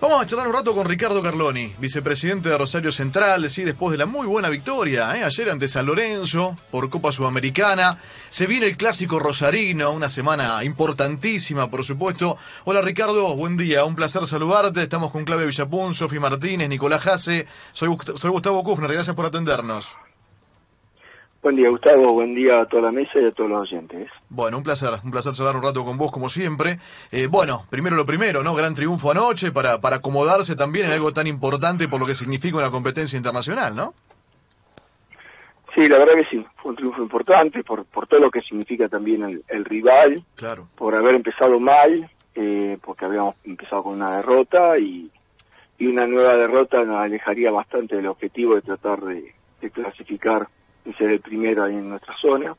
Vamos a charlar un rato con Ricardo Carloni, vicepresidente de Rosario Central, sí, después de la muy buena victoria ¿eh? ayer ante San Lorenzo por Copa Sudamericana. Se viene el clásico rosarino, una semana importantísima, por supuesto. Hola Ricardo, buen día, un placer saludarte. Estamos con Clave Villapun, Sofi Martínez, Nicolás Jase. Soy, soy Gustavo Kufner, gracias por atendernos. Buen día, Gustavo. Buen día a toda la mesa y a todos los oyentes. Bueno, un placer, un placer charlar un rato con vos, como siempre. Eh, bueno, primero lo primero, ¿no? Gran triunfo anoche para, para acomodarse también en algo tan importante por lo que significa una competencia internacional, ¿no? Sí, la verdad que sí. Fue un triunfo importante por, por todo lo que significa también el, rival. Claro. Por haber empezado mal, eh, porque habíamos empezado con una derrota y, y una nueva derrota nos alejaría bastante del objetivo de tratar de, de clasificar ser el primero ahí en nuestra zona.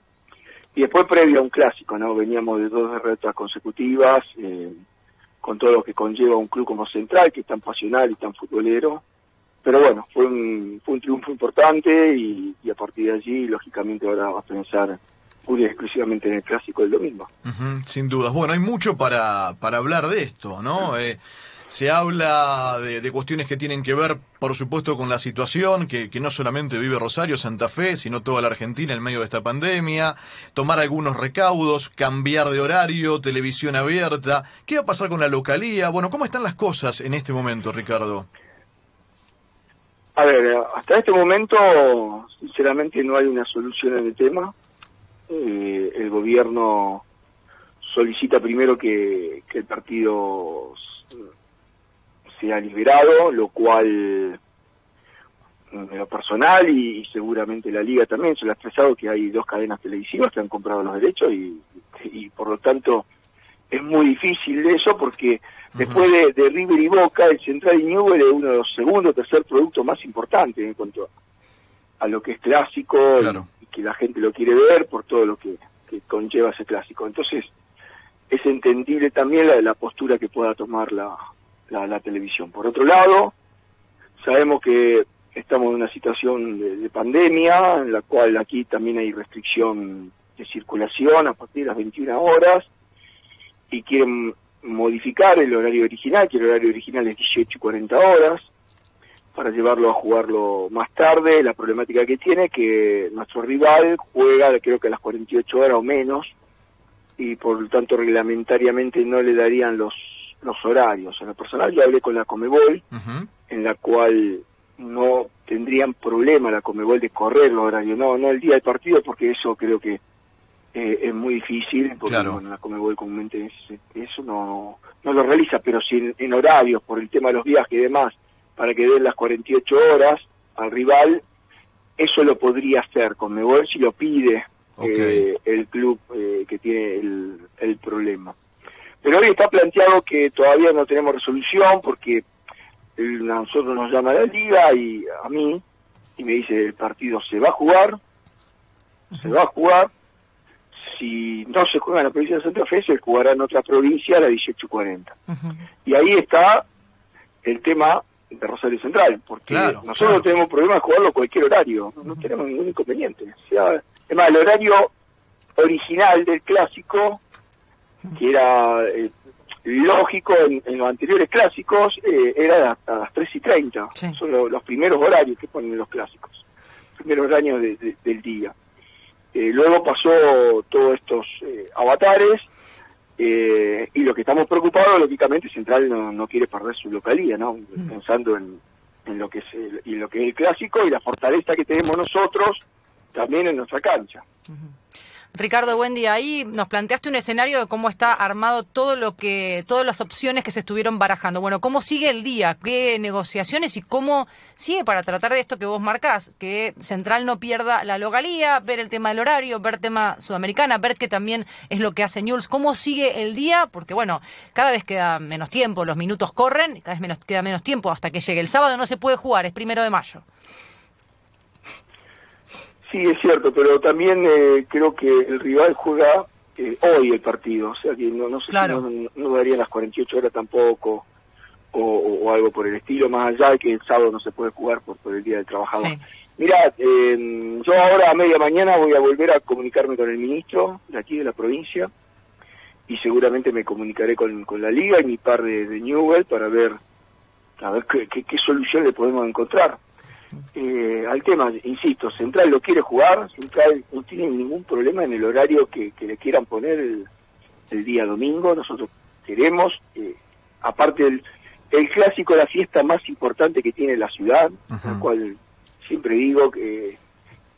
Y después previo a un clásico, ¿no? Veníamos de dos derrotas consecutivas, eh, con todo lo que conlleva un club como Central, que es tan pasional y tan futbolero. Pero bueno, fue un, fue un triunfo importante y, a partir de allí, lógicamente, ahora va a pensar pura y exclusivamente en el clásico del domingo. sin dudas. Bueno, hay mucho para, para hablar de esto, ¿no? Eh, se habla de, cuestiones que tienen que ver, por supuesto, con la situación que, no solamente vive Rosario, Santa Fe, sino toda la Argentina en medio de esta pandemia, tomar algunos recaudos, cambiar de horario, televisión abierta. ¿Qué va a pasar con la localía? Bueno, ¿cómo están las cosas en este momento, Ricardo? A ver, hasta este momento, sinceramente, no hay una solución en el tema. Eh, el gobierno solicita primero que, que el partido se ha liberado, lo cual en lo personal y, seguramente la liga también se lo ha expresado que hay dos cadenas televisivas que han comprado los derechos y, por lo tanto es muy difícil eso porque después de, River y Boca el Central y Newell es uno de los segundos tercer productos más importantes en cuanto a, lo que es clásico y, que la gente lo quiere ver por todo lo que, conlleva ese clásico. Entonces es entendible también la, la postura que pueda tomar la, la, televisión. Por otro lado, sabemos que estamos en una situación de, pandemia, en la cual aquí también hay restricción de circulación a partir de las 21 horas, y quieren modificar el horario original, que el horario original es 18 y 40 horas, para llevarlo a jugarlo más tarde. La problemática que tiene es que nuestro rival juega creo que a las 48 horas o menos, y por lo tanto reglamentariamente no le darían los los horarios. En lo personal yo hablé con la Comebol, en la cual no tendrían problema la Comebol de correr los horarios, no, no el día del partido, porque eso creo que eh, es muy difícil, porque la Comebol comúnmente eso no, no lo realiza, pero si en, horarios, por el tema de los viajes y demás, para que den las 48 horas al rival, eso lo podría hacer Comebol si lo pide eh, el club eh, que tiene el, el problema. Pero hoy está planteado que todavía no tenemos resolución porque a nosotros nos llama la liga y a mí y me dice el partido se va a jugar, se va a jugar. Si no se juega en la provincia de Santa Fe, se jugará en otra provincia a la 1840. Y ahí está el tema de Rosario Central, porque nosotros no tenemos problema de jugarlo a cualquier horario, no, tenemos ningún inconveniente. O sea, además, el horario original del clásico que era eh, lógico en, los anteriores clásicos, eh, era a, las 3 y 30. Son los primeros horarios que ponen los clásicos, primeros horarios del día. Eh, luego pasó todos estos avatares y lo que estamos preocupados, lógicamente, Central no, quiere perder su localía, ¿no? Mm. Pensando en, lo que es el, y lo que es el clásico y la fortaleza que tenemos nosotros también en nuestra cancha. Ricardo, día. Ahí nos planteaste un escenario de cómo está armado todo lo que, todas las opciones que se estuvieron barajando. Bueno, ¿cómo sigue el día? ¿Qué negociaciones y cómo sigue para tratar de esto que vos marcás? Que Central no pierda la localía, ver el tema del horario, ver tema sudamericana, ver que también es lo que hace News. ¿Cómo sigue el día? Porque bueno, cada vez queda menos tiempo, los minutos corren, cada vez menos, queda menos tiempo hasta que llegue el sábado, no se puede jugar, es primero de mayo. Sí, es cierto, pero también eh, creo que el rival juega eh, hoy el partido, o sea que no, no sé si no, no, darían las 48 horas tampoco o, algo por el estilo, más allá de que el sábado no se puede jugar por, por el Día del Trabajador. Mira, eh, yo ahora a media mañana voy a volver a comunicarme con el ministro de aquí de la provincia y seguramente me comunicaré con, con la liga y mi par de, de Newell para ver a ver qué, qué, solución le podemos encontrar. Eh, al tema, insisto, Central lo quiere jugar, Central no tiene ningún problema en el horario que, le quieran poner el, día domingo, nosotros queremos, eh, aparte del el clásico, la fiesta más importante que tiene la ciudad, la cual siempre digo que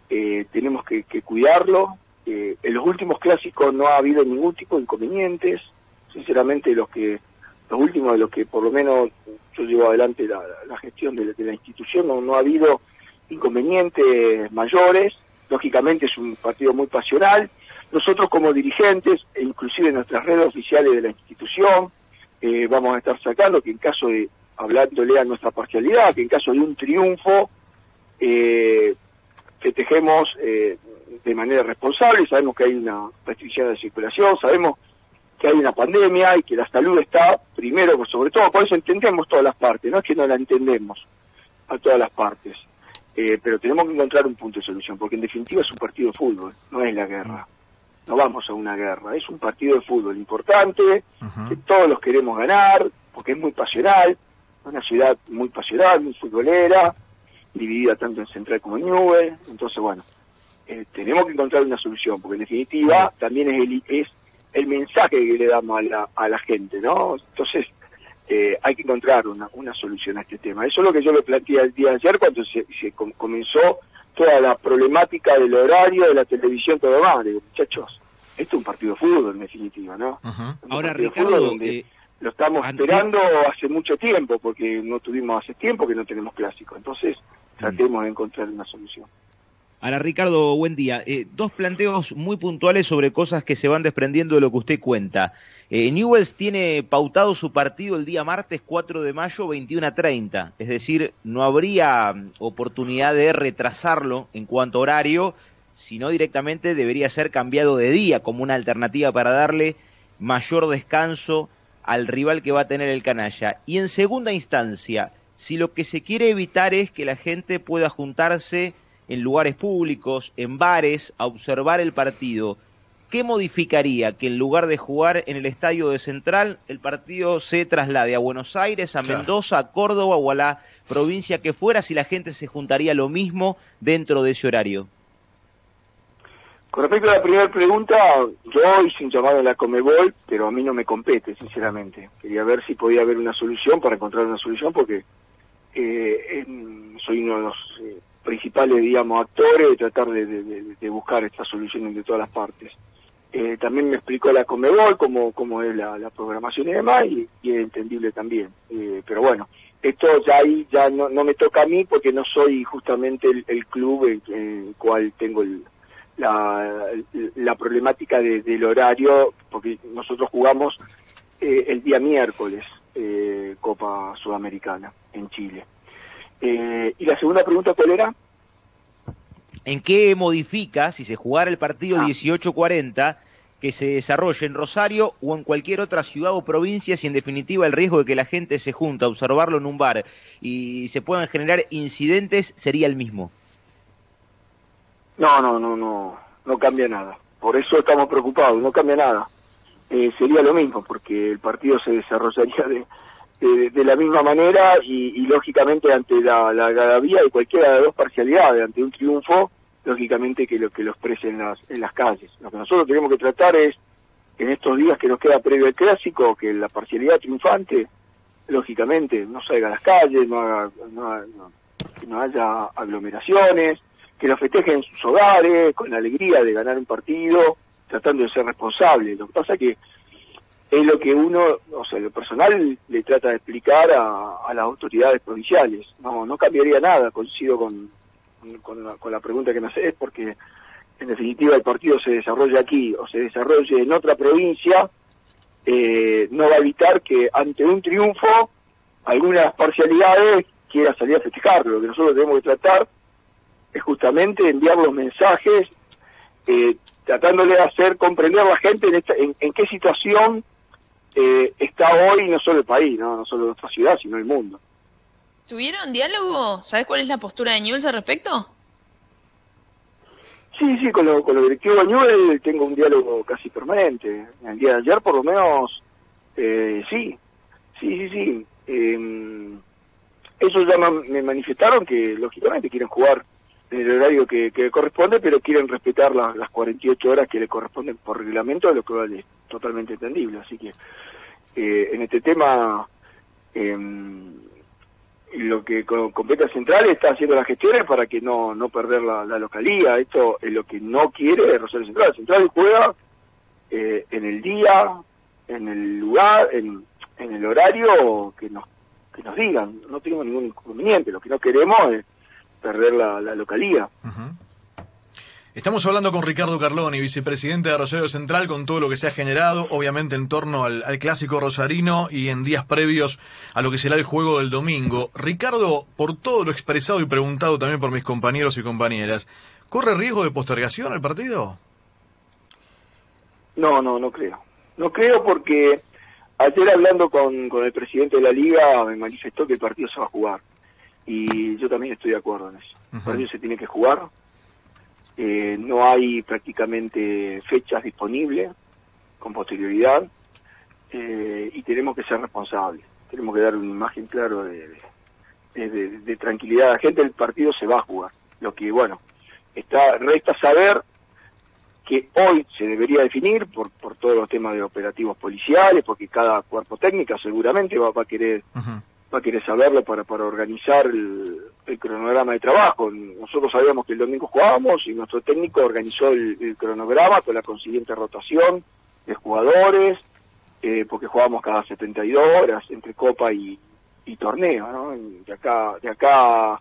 eh, tenemos que, cuidarlo. Eh, en los últimos clásicos no ha habido ningún tipo de inconvenientes. Sinceramente, los que los últimos de los que por lo menos yo llevo adelante la, gestión de, la institución no, no ha habido inconvenientes mayores. Lógicamente es un partido muy pasional. Nosotros como dirigentes, e inclusive en nuestras redes oficiales de la institución, eh, vamos a estar sacando que en caso de, hablándole a nuestra parcialidad, que en caso de un triunfo, eh, festejemos eh, de manera responsable, sabemos que hay una restricción de circulación, sabemos que hay una pandemia y que la salud está primero, pues sobre todo, por eso entendemos todas las partes, no es que no la entendemos a todas las partes, eh, pero tenemos que encontrar un punto de solución, porque en definitiva es un partido de fútbol, no es la guerra. No vamos a una guerra, es un partido de fútbol importante, que todos los queremos ganar, porque es muy pasional, una ciudad muy pasional, muy futbolera, dividida tanto en Central como en Nube, entonces bueno, eh, tenemos que encontrar una solución, porque en definitiva también es el, es el mensaje que le damos a la, a la gente, ¿no? Entonces eh, hay que encontrar una, una solución a este tema. Eso es lo que yo le planteé el día de ayer cuando se, se comenzó toda la problemática del horario de la televisión, todo más. Digo, muchachos, esto es un partido de fútbol en definitiva, ¿no? Ahora, Ricardo, eh, lo estamos esperando hace mucho tiempo, porque no tuvimos hace tiempo que no tenemos clásico. Entonces, mm. tratemos de encontrar una solución. Ahora, Ricardo, buen día. Eh, dos planteos muy puntuales sobre cosas que se van desprendiendo de lo que usted cuenta. Eh, Newells tiene pautado su partido el día martes 4 de mayo 21 a 30, es decir, no habría mm, oportunidad de retrasarlo en cuanto a horario, sino directamente debería ser cambiado de día como una alternativa para darle mayor descanso al rival que va a tener el canalla. Y en segunda instancia, si lo que se quiere evitar es que la gente pueda juntarse en lugares públicos, en bares, a observar el partido, ¿qué modificaría que en lugar de jugar en el estadio de Central, el partido se traslade a Buenos Aires, a Mendoza, a Córdoba o a la provincia que fuera, si la gente se juntaría lo mismo dentro de ese horario? Con respecto a la primera pregunta, yo hice un llamado a la Comebol, pero a mí no me compete, sinceramente. Quería ver si podía haber una solución para encontrar una solución, porque eh, soy uno de los eh, principales, digamos, actores de tratar de, buscar esta solución de todas las partes. Eh, también me explicó la Comebol cómo, cómo es la, programación y demás, y, es entendible también. Eh, pero bueno, esto ya ahí ya no, no, me toca a mí porque no soy justamente el, club en, el cual tengo la, la problemática del horario, porque nosotros jugamos eh, el día miércoles Copa Sudamericana en Chile. Y la segunda pregunta, ¿cuál era? en qué modifica, si se jugara el partido 18-40, ah. que se desarrolle en Rosario o en cualquier otra ciudad o provincia, si en definitiva el riesgo de que la gente se junta a observarlo en un bar y se puedan generar incidentes sería el mismo. No, no, no, no, no cambia nada. Por eso estamos preocupados, no cambia nada. Eh, sería lo mismo, porque el partido se desarrollaría de, de, la misma manera y, lógicamente ante la, la de cualquiera de las dos parcialidades, ante un triunfo, lógicamente que lo que lo exprese en las, en las calles. Lo que nosotros tenemos que tratar es, en estos días que nos queda previo al clásico, que la parcialidad triunfante, lógicamente, no salga a las calles, no, haga, no, que no haya aglomeraciones, que lo festejen en sus hogares, con la alegría de ganar un partido, tratando de ser responsable. Lo que pasa es que es lo que uno, o sea, lo personal le trata de explicar a, las autoridades provinciales. No, no cambiaría nada, coincido con, con, la, pregunta que me haces, porque en definitiva el partido se desarrolla aquí o se desarrolle en otra provincia, eh, no va a evitar que ante un triunfo algunas parcialidades quiera salir a festejarlo. Lo que nosotros tenemos que tratar es justamente enviar los mensajes eh, tratándole de hacer comprender a la gente en, en qué situación eh, está hoy no solo el país, ¿no? no solo nuestra ciudad, sino el mundo. ¿Tuvieron diálogo? ¿Sabes cuál es la postura de Newell's al respecto? Sí, sí, con lo, con lo directivo de Newell tengo un diálogo casi permanente. El día de ayer, por lo menos, eh, sí, sí, sí, sí. Eh, ellos ya me manifestaron que, lógicamente, quieren jugar en el horario que, que corresponde, pero quieren respetar las 48 horas que le corresponden por reglamento, lo que es totalmente entendible. Así que eh, en este tema, eh, lo que compete Central está haciendo las gestiones para que no, no perder la, localía. Esto es lo que no quiere Rosario Central. Central juega eh, en el día, en el lugar, en, en el horario que nos, que nos digan. No tenemos ningún inconveniente. Lo que no queremos es perder la, localía. Estamos hablando con Ricardo Carloni, vicepresidente de Rosario Central, con todo lo que se ha generado, obviamente en torno al, clásico rosarino y en días previos a lo que será el juego del domingo. Ricardo, por todo lo expresado y preguntado también por mis compañeros y compañeras, ¿corre riesgo de postergación el partido? No, no, no creo. No creo porque ayer hablando con, con el presidente de la liga me manifestó que el partido se va a jugar. Y yo también estoy de acuerdo en eso. El partido se tiene que jugar eh, no hay prácticamente fechas disponibles con posterioridad eh, y tenemos que ser responsables, tenemos que dar una imagen claro de, de, tranquilidad. A la gente, el partido se va a jugar, lo que bueno, está resta saber que hoy se debería definir por, por todos los temas de operativos policiales, porque cada cuerpo técnico seguramente va, a querer va a querer saberlo para, para organizar el, cronograma de trabajo. Nosotros sabíamos que el domingo jugábamos y nuestro técnico organizó el, cronograma con la consiguiente rotación de jugadores, eh, porque jugábamos cada 72 horas entre copa y, torneo, ¿no? De acá, de acá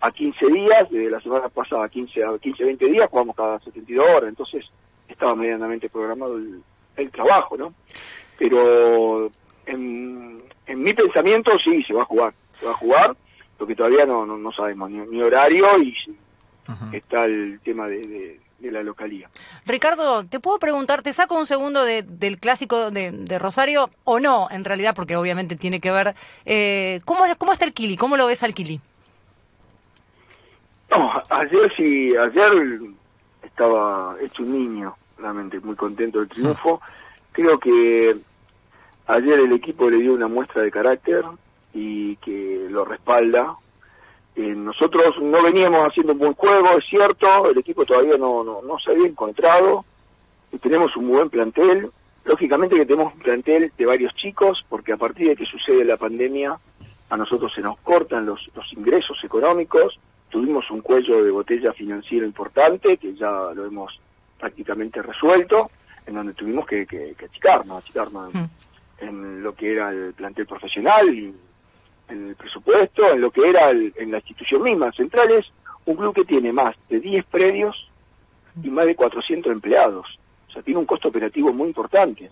a 15 días, de la semana pasada a 15, a 15 20 días, jugamos cada 72 horas, entonces estaba medianamente programado el, el trabajo, ¿no? Pero en, en mi pensamiento sí, se va a jugar, se va a jugar, porque todavía no, no, sabemos ni, horario y está el tema de, la localía. Ricardo, ¿te puedo preguntar, te saco un segundo del clásico de, Rosario o no, en realidad, porque obviamente tiene que ver, eh, ¿cómo, ¿cómo está el Kili? ¿Cómo lo ves al Kili? No, ayer sí, ayer estaba hecho un niño, realmente muy contento del triunfo. Creo que Ayer el equipo le dio una muestra de carácter y que lo respalda. Eh, nosotros no veníamos haciendo un buen juego, es cierto, el equipo todavía no, no, se había encontrado, y tenemos un buen plantel. Lógicamente que tenemos un plantel de varios chicos, porque a partir de que sucede la pandemia, a nosotros se nos cortan los, los ingresos económicos, tuvimos un cuello de botella financiero importante, que ya lo hemos prácticamente resuelto, en donde tuvimos que, que, que achicarnos, achicarnos. Mm en lo que era el plantel profesional, en el presupuesto, en lo que era en la institución misma. Central es un club que tiene más de 10 predios y más de 400 empleados. O sea, tiene un costo operativo muy importante.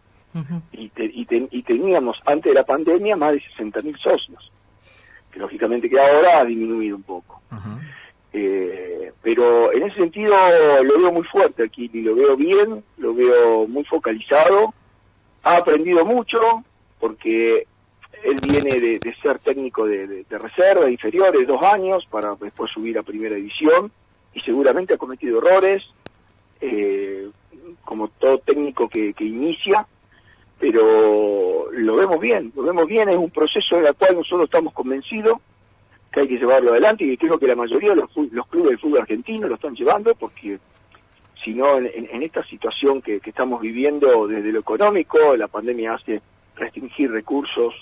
y, y, teníamos antes de la pandemia más de 60.000 socios, que lógicamente que ahora ha disminuido un poco. Eh, pero en ese sentido lo veo muy fuerte aquí, y lo veo bien, lo veo muy focalizado, ha aprendido mucho porque él viene de, ser técnico de, reserva inferiores dos años para después subir a primera división y seguramente ha cometido errores eh, como todo técnico que, inicia pero lo vemos bien, lo vemos bien, es un proceso en el cual nosotros estamos convencidos que hay que llevarlo adelante y creo que la mayoría de los, clubes del fútbol argentino lo están llevando porque sino en, esta situación que, estamos viviendo desde lo económico, la pandemia hace restringir recursos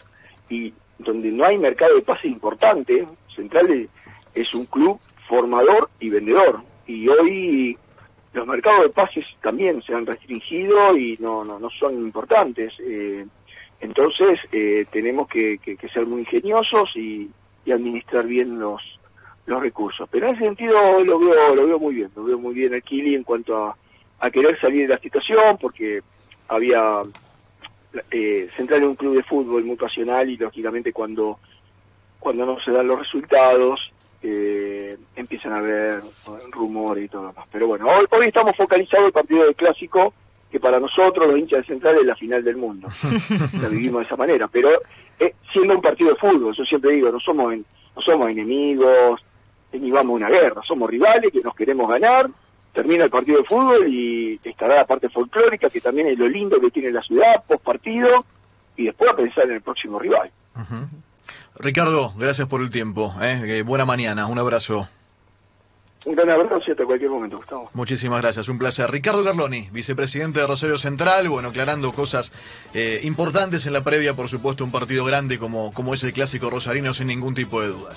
y donde no hay mercado de pase importante, Central es un club formador y vendedor y hoy los mercados de pases también se han restringido y no, no, no son importantes. Eh, entonces eh, tenemos que, ser muy ingeniosos y administrar bien los, los recursos. Pero en ese sentido lo veo, lo veo muy bien, lo veo muy bien a Kili en cuanto a, querer salir de la situación, porque había eh, central en un club de fútbol muy pasional y lógicamente cuando, cuando no se dan los resultados eh, empiezan a haber rumores y todo lo demás. Pero bueno, hoy, hoy estamos focalizados en el partido del clásico, que para nosotros los hinchas de central es la final del mundo. la vivimos de esa manera, pero eh, siendo un partido de fútbol, yo siempre digo, no somos, no somos enemigos, ni vamos a una guerra, somos rivales que nos queremos ganar, termina el partido de fútbol y estará la parte folclórica, que también es lo lindo que tiene la ciudad, post partido, y después a pensar en el próximo rival. Ricardo, gracias por el tiempo. ¿eh? buena mañana, un abrazo. Un gran abrazo hasta cualquier momento, Gustavo. Muchísimas gracias, un placer. Ricardo Carloni, vicepresidente de Rosario Central, bueno, aclarando cosas eh, importantes en la previa, por supuesto, un partido grande como, como es el clásico rosarino, sin ningún tipo de dudas.